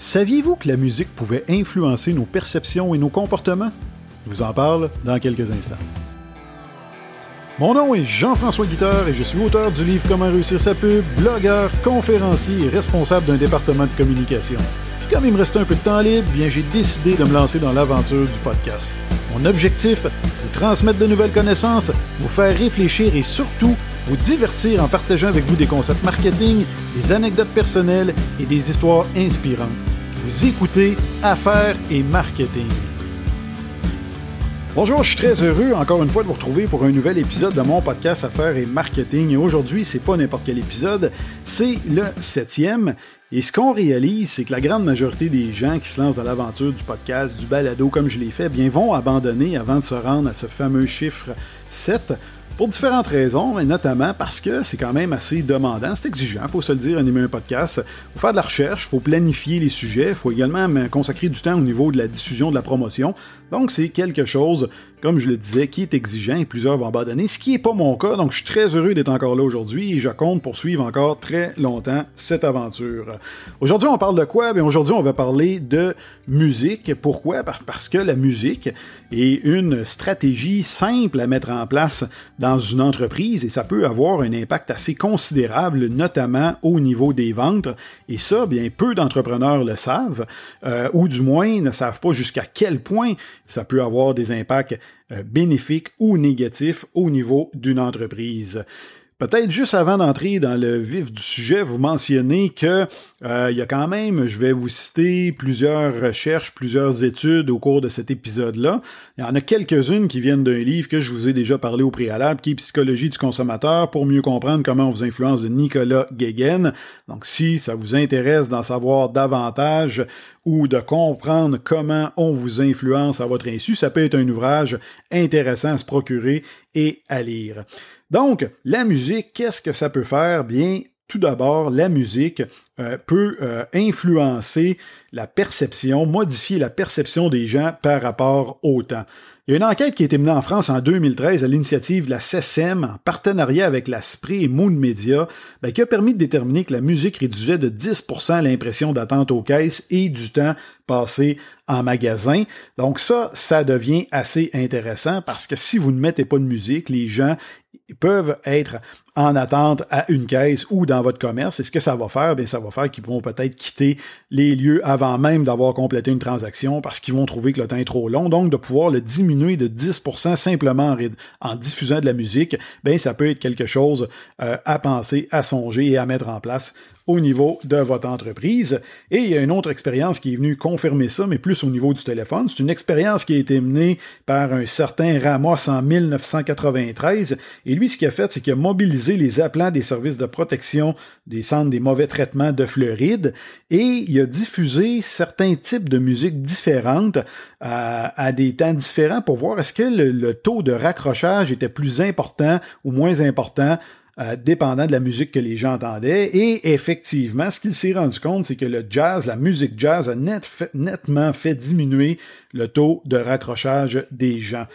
Saviez-vous que la musique pouvait influencer nos perceptions et nos comportements? Je vous en parle dans quelques instants. Mon nom est Jean-François Guitard et je suis auteur du livre Comment réussir sa pub, blogueur, conférencier et responsable d'un département de communication. Puis comme il me restait un peu de temps libre, bien j'ai décidé de me lancer dans l'aventure du podcast. Mon objectif, vous transmettre de nouvelles connaissances, vous faire réfléchir et surtout vous divertir en partageant avec vous des concepts marketing, des anecdotes personnelles et des histoires inspirantes. Vous écoutez Affaires et Marketing. Bonjour, je suis très heureux encore une fois de vous retrouver pour un nouvel épisode de mon podcast Affaires et Marketing. Et aujourd'hui, c'est pas n'importe quel épisode, c'est le septième. Et ce qu'on réalise, c'est que la grande majorité des gens qui se lancent dans l'aventure du podcast, du balado comme je l'ai fait, bien vont abandonner avant de se rendre à ce fameux chiffre 7 pour différentes raisons, mais notamment parce que c'est quand même assez demandant, c'est exigeant, il faut se le dire, animer un podcast. Il faut faire de la recherche, il faut planifier les sujets, il faut également consacrer du temps au niveau de la diffusion, de la promotion. Donc c'est quelque chose, comme je le disais, qui est exigeant et plusieurs vont abandonner, ce qui n'est pas mon cas, donc je suis très heureux d'être encore là aujourd'hui et je compte poursuivre encore très longtemps cette aventure. Aujourd'hui on parle de quoi? Bien aujourd'hui on va parler de musique. Pourquoi? Parce que la musique est une stratégie simple à mettre en place dans une entreprise et ça peut avoir un impact assez considérable, notamment au niveau des ventes. Et ça, bien peu d'entrepreneurs le savent, euh, ou du moins ne savent pas jusqu'à quel point ça peut avoir des impacts euh, bénéfiques ou négatifs au niveau d'une entreprise. Peut-être juste avant d'entrer dans le vif du sujet, vous mentionnez que euh, il y a quand même, je vais vous citer plusieurs recherches, plusieurs études au cours de cet épisode-là. Il y en a quelques-unes qui viennent d'un livre que je vous ai déjà parlé au préalable, qui est Psychologie du consommateur pour mieux comprendre comment on vous influence de Nicolas Guéguen. Donc si ça vous intéresse d'en savoir davantage ou de comprendre comment on vous influence à votre insu, ça peut être un ouvrage intéressant à se procurer et à lire. Donc, la musique, qu'est-ce que ça peut faire? Bien, tout d'abord, la musique euh, peut euh, influencer la perception, modifier la perception des gens par rapport au temps. Il y a une enquête qui a été menée en France en 2013 à l'initiative de la CESEM en partenariat avec la SPRI et Moon Media, ben, qui a permis de déterminer que la musique réduisait de 10% l'impression d'attente aux caisses et du temps passé en magasin. Donc ça, ça devient assez intéressant parce que si vous ne mettez pas de musique, les gens peuvent être en attente à une caisse ou dans votre commerce. Et ce que ça va faire, bien, ça va faire qu'ils pourront peut-être quitter les lieux avant même d'avoir complété une transaction parce qu'ils vont trouver que le temps est trop long. Donc, de pouvoir le diminuer de 10% simplement en, diffusant de la musique, bien, ça peut être quelque chose euh, à penser, à songer et à mettre en place au niveau de votre entreprise. Et il y a une autre expérience qui est venue confirmer ça, mais plus au niveau du téléphone. C'est une expérience qui a été menée par un certain Ramos en 1993. Et lui, ce qu'il a fait, c'est qu'il a mobilisé les appelants des services de protection des centres des mauvais traitements de Floride et il a diffusé certains types de musique différentes à, des temps différents pour voir est-ce que le taux de raccrochage était plus important ou moins important euh, dépendant de la musique que les gens entendaient. Et effectivement, ce qu'il s'est rendu compte, c'est que le jazz, la musique jazz a nettement fait diminuer le taux de raccrochage des gens.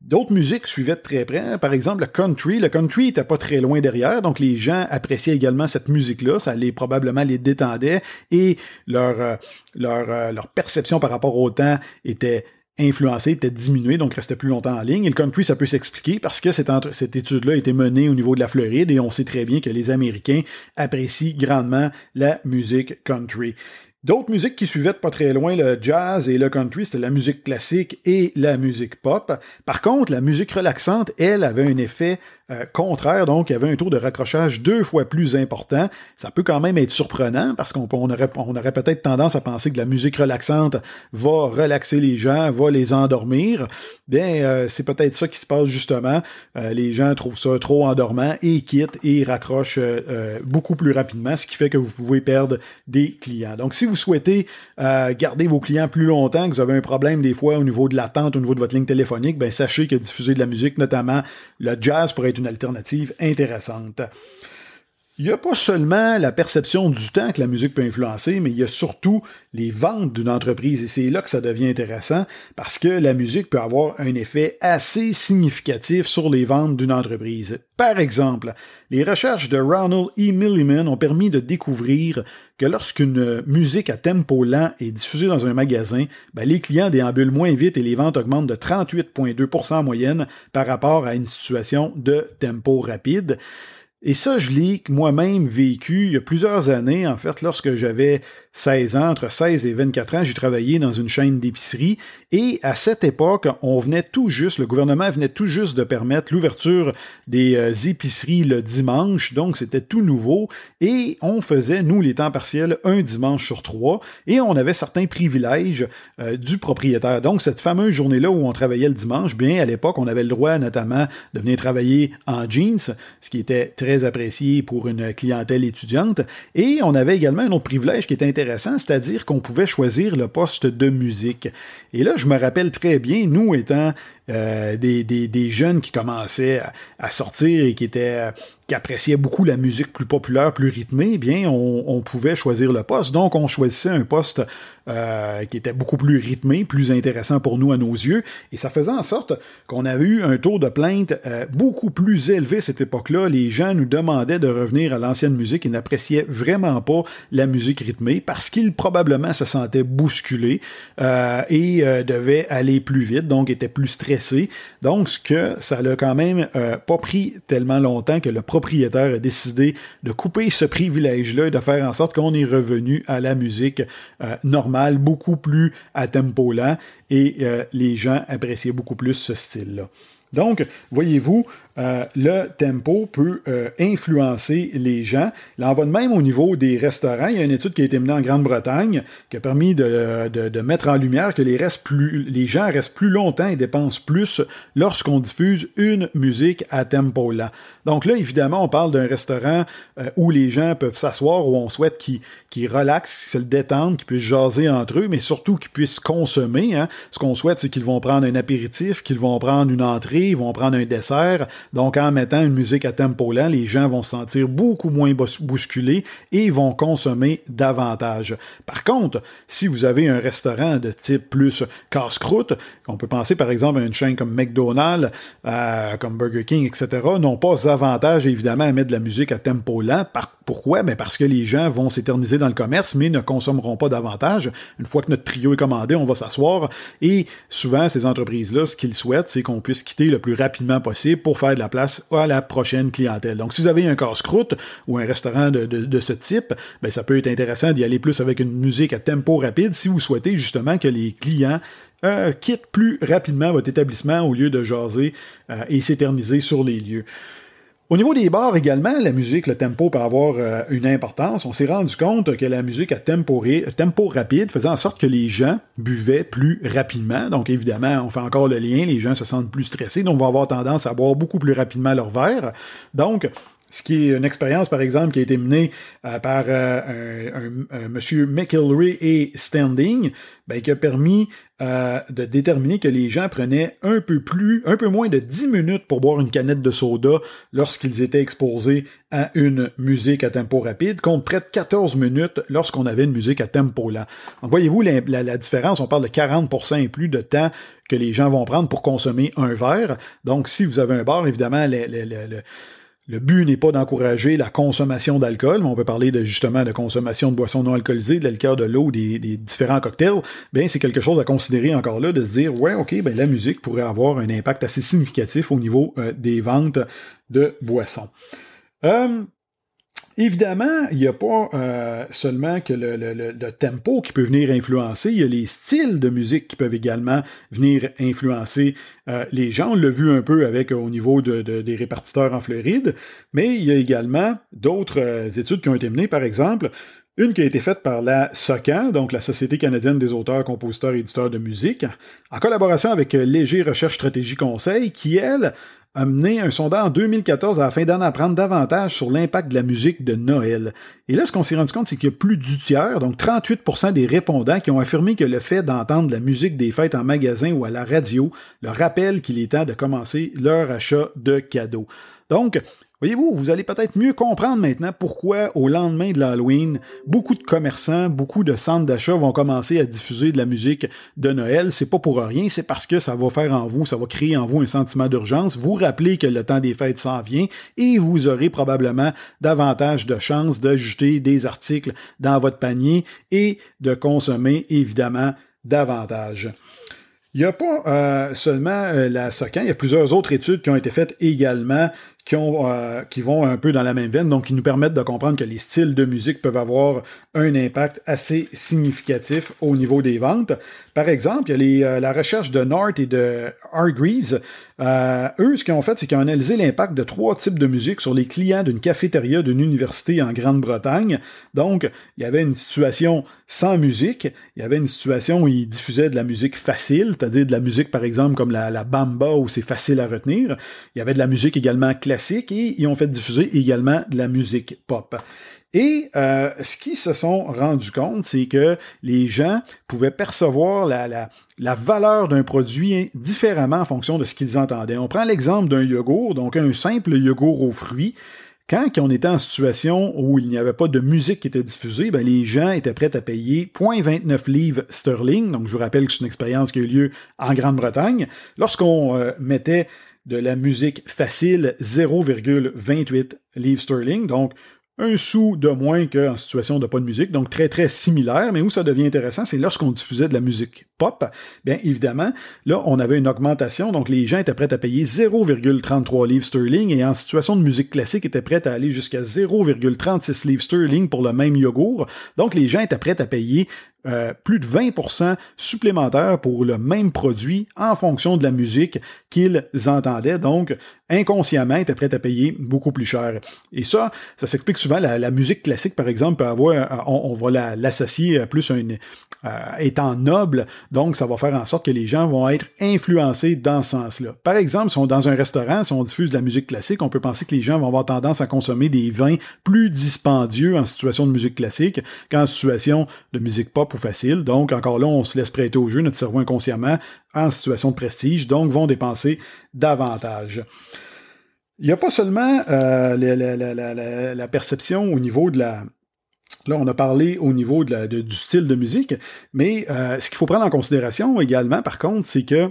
D'autres musiques suivaient de très près. Par exemple, le country. Le country était pas très loin derrière, donc les gens appréciaient également cette musique-là. Ça les probablement les détendait et leur euh, leur, euh, leur perception par rapport au temps était influencé, était diminué, donc restait plus longtemps en ligne. Et le country, ça peut s'expliquer parce que cette, cette étude-là a été menée au niveau de la Floride et on sait très bien que les Américains apprécient grandement la musique country. D'autres musiques qui suivaient de pas très loin le jazz et le country, c'était la musique classique et la musique pop. Par contre, la musique relaxante, elle, avait un effet euh, contraire, donc il y avait un taux de raccrochage deux fois plus important. Ça peut quand même être surprenant parce qu'on aurait, peut-être tendance à penser que la musique relaxante va relaxer les gens, va les endormir. Bien, euh, c'est peut-être ça qui se passe justement. Euh, les gens trouvent ça trop endormant et quittent et raccrochent beaucoup plus rapidement, ce qui fait que vous pouvez perdre des clients. Donc, si vous souhaitez garder vos clients plus longtemps, que vous avez un problème des fois au niveau de l'attente, au niveau de votre ligne téléphonique, ben sachez que diffuser de la musique, notamment le jazz, pourrait être une alternative intéressante. Il n'y a pas seulement la perception du temps que la musique peut influencer, mais il y a surtout les ventes d'une entreprise. Et c'est là que ça devient intéressant parce que la musique peut avoir un effet assez significatif sur les ventes d'une entreprise. Par exemple, les recherches de Ronald E. Milliman ont permis de découvrir que lorsqu'une musique à tempo lent est diffusée dans un magasin, ben, les clients déambulent moins vite et les ventes augmentent de 38,2% en moyenne par rapport à une situation de tempo rapide. Et ça, je l'ai moi-même vécu il y a plusieurs années, en fait, lorsque j'avais 16 ans, entre 16 et 24 ans, j'ai travaillé dans une chaîne d'épicerie. Et à cette époque, on venait tout juste, le gouvernement venait tout juste de permettre l'ouverture des euh, épiceries le dimanche, donc c'était tout nouveau. Et on faisait, nous, les temps partiels, un dimanche sur trois. Et on avait certains privilèges euh, du propriétaire. Donc cette fameuse journée-là où on travaillait le dimanche, bien à l'époque, on avait le droit notamment de venir travailler en jeans, ce qui était très apprécié pour une clientèle étudiante et on avait également un autre privilège qui était intéressant c'est-à-dire qu'on pouvait choisir le poste de musique. Et là, je me rappelle très bien, nous étant euh, des, des, jeunes qui commençaient à, sortir et qui étaient qui appréciaient beaucoup la musique plus populaire, plus rythmée, eh bien, on, pouvait choisir le poste. Donc, on choisissait un poste euh, qui était beaucoup plus rythmé, plus intéressant pour nous à nos yeux, et ça faisait en sorte qu'on avait eu un taux de plainte euh, beaucoup plus élevé cette époque-là. Les gens nous demandaient de revenir à l'ancienne musique et n'appréciaient vraiment pas la musique rythmée parce qu'ils probablement se sentaient bousculés et devaient aller plus vite, donc étaient plus stressés donc, ce que ça n'a quand même euh, pas pris tellement longtemps que le propriétaire a décidé de couper ce privilège-là et de faire en sorte qu'on est revenu à la musique euh, normale, beaucoup plus à tempo lent, et euh, les gens appréciaient beaucoup plus ce style-là. Donc, voyez-vous, euh, le tempo peut euh, influencer les gens. Là, on va de même au niveau des restaurants. Il y a une étude qui a été menée en Grande-Bretagne qui a permis de, mettre en lumière que les, gens restent plus longtemps et dépensent plus lorsqu'on diffuse une musique à tempo lent. Donc là, évidemment, on parle d'un restaurant euh, où les gens peuvent s'asseoir, où on souhaite qu'ils relaxent, qu'ils se détendent, qu'ils puissent jaser entre eux, mais surtout qu'ils puissent consommer. Hein. Ce qu'on souhaite, c'est qu'ils vont prendre un apéritif, qu'ils vont prendre une entrée, ils vont prendre un dessert. Donc, en mettant une musique à tempo lent, les gens vont se sentir beaucoup moins bousculés et vont consommer davantage. Par contre, si vous avez un restaurant de type plus casse-croûte, on peut penser par exemple à une chaîne comme McDonald's, comme Burger King, etc., n'ont pas avantage évidemment à mettre de la musique à tempo lent. pourquoi? Ben parce que les gens vont s'éterniser dans le commerce, mais ne consommeront pas davantage. Une fois que notre trio est commandé, on va s'asseoir. Et souvent, ces entreprises-là, ce qu'ils souhaitent, c'est qu'on puisse quitter le plus rapidement possible pour faire de la place à la prochaine clientèle. Donc, si vous avez un casse-croûte ou un restaurant de, ce type, ben, ça peut être intéressant d'y aller plus avec une musique à tempo rapide si vous souhaitez justement que les clients euh, quittent plus rapidement votre établissement au lieu de jaser euh, et s'éterniser sur les lieux. Au niveau des bars également, la musique, le tempo peut avoir euh, une importance. On s'est rendu compte que la musique à tempo, rapide faisait en sorte que les gens buvaient plus rapidement. Donc évidemment, on fait encore le lien, les gens se sentent plus stressés, donc vont avoir tendance à boire beaucoup plus rapidement leur verre. Donc, ce qui est une expérience, par exemple, qui a été menée euh, par euh, un, monsieur McElry et Standing, ben, qui a permis euh, de déterminer que les gens prenaient un peu plus, un peu moins de 10 minutes pour boire une canette de soda lorsqu'ils étaient exposés à une musique à tempo rapide, contre près de 14 minutes lorsqu'on avait une musique à tempo lent. Donc, voyez-vous la, la, différence, on parle de 40% et plus de temps que les gens vont prendre pour consommer un verre. Donc, si vous avez un bar, évidemment, le, le le but n'est pas d'encourager la consommation d'alcool, mais on peut parler de justement de consommation de boissons non alcoolisées, de l'alcool, de l'eau, des, différents cocktails. Bien, c'est quelque chose à considérer encore là, de se dire, ouais, ok, ben la musique pourrait avoir un impact assez significatif au niveau euh, des ventes de boissons. Euh, Évidemment, il n'y a pas euh, seulement que le, tempo qui peut venir influencer, il y a les styles de musique qui peuvent également venir influencer euh, les gens. On l'a vu un peu avec au niveau des répartiteurs en Floride, mais il y a également d'autres euh, études qui ont été menées, par exemple, une qui a été faite par la SOCAN, donc la Société canadienne des auteurs, compositeurs et éditeurs de musique, en collaboration avec Léger Recherche Stratégie Conseil, qui, elle, a mené un sondage en 2014 afin d'en apprendre davantage sur l'impact de la musique de Noël. Et là, ce qu'on s'est rendu compte, c'est qu'il y a plus du tiers, donc 38% des répondants qui ont affirmé que le fait d'entendre la musique des fêtes en magasin ou à la radio leur rappelle qu'il est temps de commencer leur achat de cadeaux. Donc, Voyez-vous, vous allez peut-être mieux comprendre maintenant pourquoi, au lendemain de l'Halloween, beaucoup de commerçants, beaucoup de centres d'achat vont commencer à diffuser de la musique de Noël. C'est pas pour rien, c'est parce que ça va faire en vous, ça va créer en vous un sentiment d'urgence, vous rappeler que le temps des fêtes s'en vient et vous aurez probablement davantage de chances d'ajouter des articles dans votre panier et de consommer évidemment davantage. Il n'y a pas euh, seulement euh, la SOCAN, il y a plusieurs autres études qui ont été faites également qui, ont, euh, qui vont un peu dans la même veine, donc qui nous permettent de comprendre que les styles de musique peuvent avoir un impact assez significatif au niveau des ventes. Par exemple, il y a les, euh, la recherche de North et de Hargreaves. Euh, eux, ce qu'ils ont fait, c'est qu'ils ont analysé l'impact de trois types de musique sur les clients d'une cafétéria d'une université en Grande-Bretagne. Donc, il y avait une situation sans musique, il y avait une situation où ils diffusaient de la musique facile, c'est-à-dire de la musique, par exemple, comme la, la bamba, où c'est facile à retenir. Il y avait de la musique également classique et ils ont fait diffuser également de la musique pop. Et euh, ce qu'ils se sont rendus compte, c'est que les gens pouvaient percevoir la valeur d'un produit différemment en fonction de ce qu'ils entendaient. On prend l'exemple d'un yogourt, donc un simple yogourt aux fruits. Quand on était en situation où il n'y avait pas de musique qui était diffusée, ben les gens étaient prêts à payer 0.29 livres sterling. Donc, je vous rappelle que c'est une expérience qui a eu lieu en Grande-Bretagne. Lorsqu'on euh, mettait de la musique facile, 0,28 livres sterling. Donc, un sou de moins qu'en situation de pas de musique, donc très très similaire, mais où ça devient intéressant, c'est lorsqu'on diffusait de la musique pop, bien évidemment, là on avait une augmentation, donc les gens étaient prêts à payer 0,33 livres sterling et en situation de musique classique étaient prêts à aller jusqu'à 0,36 livres sterling pour le même yogourt, donc les gens étaient prêts à payer euh, plus de 20% supplémentaires pour le même produit en fonction de la musique qu'ils entendaient. Donc, inconsciemment, étaient prêts à payer beaucoup plus cher. Et ça, ça s'explique souvent. La, musique classique, par exemple, peut avoir, euh, on, va l'associer à plus euh, étant noble, donc ça va faire en sorte que les gens vont être influencés dans ce sens-là. Par exemple, si on est dans un restaurant, si on diffuse de la musique classique, on peut penser que les gens vont avoir tendance à consommer des vins plus dispendieux en situation de musique classique qu'en situation de musique pop facile. Donc, encore là, on se laisse prêter au jeu, notre cerveau inconsciemment, en situation de prestige, donc vont dépenser davantage. Il n'y a pas seulement euh, la, perception au niveau de la, Là, on a parlé au niveau du style de musique, mais euh, ce qu'il faut prendre en considération également, par contre, c'est que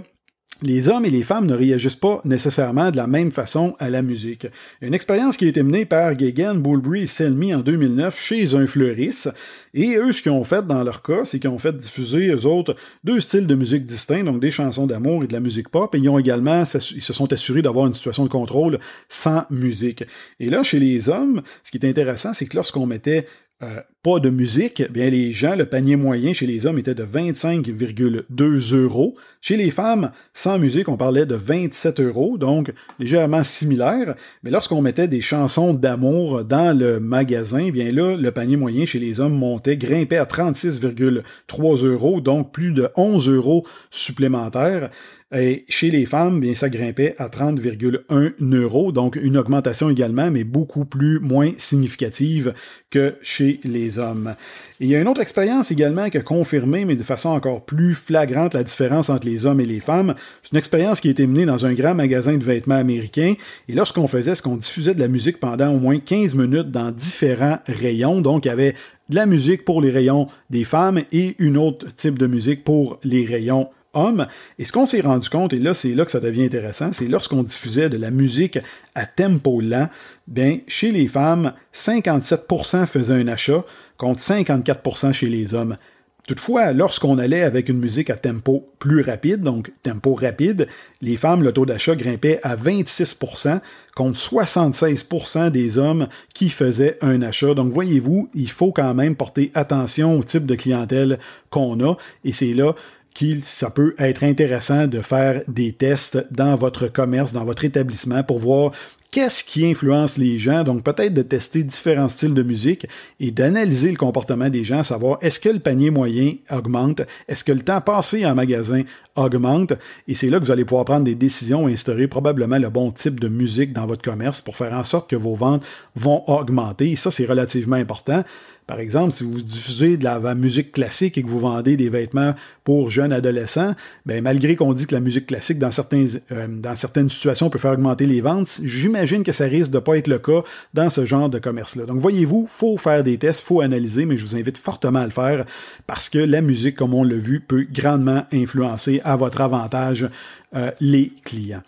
les hommes et les femmes ne réagissent pas nécessairement de la même façon à la musique. Une expérience qui a été menée par Gagan, Bulbury et Selmy en 2009 chez un fleuriste. Et eux, ce qu'ils ont fait dans leur cas, c'est qu'ils ont fait diffuser, eux autres, deux styles de musique distincts, donc des chansons d'amour et de la musique pop. Et ils ont également, ils se sont assurés d'avoir une situation de contrôle sans musique. Et là, chez les hommes, ce qui est intéressant, c'est que lorsqu'on mettait euh, pas de musique, bien les gens, le panier moyen chez les hommes était de 25,2 euros. Chez les femmes, sans musique, on parlait de 27 euros, donc légèrement similaire. Mais lorsqu'on mettait des chansons d'amour dans le magasin, bien là, le panier moyen chez les hommes montait, grimpait à 36,3 euros, donc plus de 11 euros supplémentaires. Et chez les femmes, bien, ça grimpait à 30,1 euros, donc une augmentation également, mais beaucoup plus moins significative que chez les hommes. Et il y a une autre expérience également qui a confirmé, mais de façon encore plus flagrante, la différence entre les hommes et les femmes. C'est une expérience qui a été menée dans un grand magasin de vêtements américain. Et lorsqu'on faisait, ce qu'on diffusait de la musique pendant au moins 15 minutes dans différents rayons. Donc, il y avait de la musique pour les rayons des femmes et une autre type de musique pour les rayons hommes. Et ce qu'on s'est rendu compte, et là, c'est là que ça devient intéressant, c'est lorsqu'on diffusait de la musique à tempo lent, bien, chez les femmes, 57% faisaient un achat contre 54% chez les hommes. Toutefois, lorsqu'on allait avec une musique à tempo plus rapide, donc tempo rapide, les femmes, le taux d'achat grimpait à 26% contre 76% des hommes qui faisaient un achat. Donc voyez-vous, il faut quand même porter attention au type de clientèle qu'on a et c'est là qu'il ça peut être intéressant de faire des tests dans votre commerce, dans votre établissement pour voir qu'est-ce qui influence les gens, donc peut-être de tester différents styles de musique et d'analyser le comportement des gens, savoir est-ce que le panier moyen augmente, est-ce que le temps passé en magasin augmente, et c'est là que vous allez pouvoir prendre des décisions et instaurer probablement le bon type de musique dans votre commerce pour faire en sorte que vos ventes vont augmenter, et ça c'est relativement important. Par exemple, si vous diffusez de la, musique classique et que vous vendez des vêtements pour jeunes adolescents, ben, malgré qu'on dit que la musique classique, dans, certains, euh, dans certaines situations, peut faire augmenter les ventes, j'imagine que ça risque de pas être le cas dans ce genre de commerce-là. Donc voyez-vous, faut faire des tests, faut analyser, mais je vous invite fortement à le faire parce que la musique, comme on l'a vu, peut grandement influencer à votre avantage euh, les clients.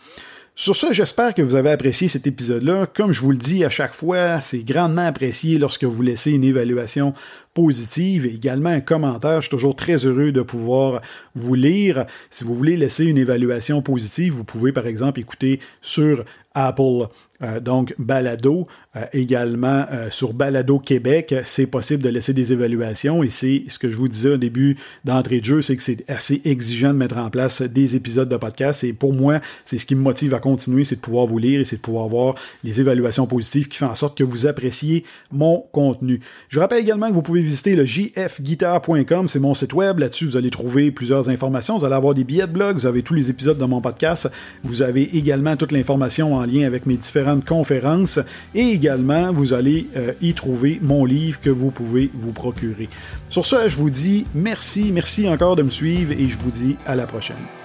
Sur ce, j'espère que vous avez apprécié cet épisode-là. Comme je vous le dis à chaque fois, c'est grandement apprécié lorsque vous laissez une évaluation positive et également un commentaire. Je suis toujours très heureux de pouvoir vous lire. Si vous voulez laisser une évaluation positive, vous pouvez par exemple écouter sur Apple. Euh, donc Balado, euh, également euh, sur Balado Québec, c'est possible de laisser des évaluations. Et c'est ce que je vous disais au début d'entrée de jeu, c'est que c'est assez exigeant de mettre en place des épisodes de podcast. Et pour moi, c'est ce qui me motive à continuer, c'est de pouvoir vous lire et c'est de pouvoir voir les évaluations positives qui font en sorte que vous appréciez mon contenu. Je rappelle également que vous pouvez visiter le jfguitar.com, c'est mon site web, là-dessus vous allez trouver plusieurs informations, vous allez avoir des billets de blog, vous avez tous les épisodes de mon podcast, vous avez également toute l'information en lien avec mes différents conférences et également vous allez euh, y trouver mon livre que vous pouvez vous procurer. Sur ce, je vous dis merci, merci encore de me suivre et je vous dis à la prochaine.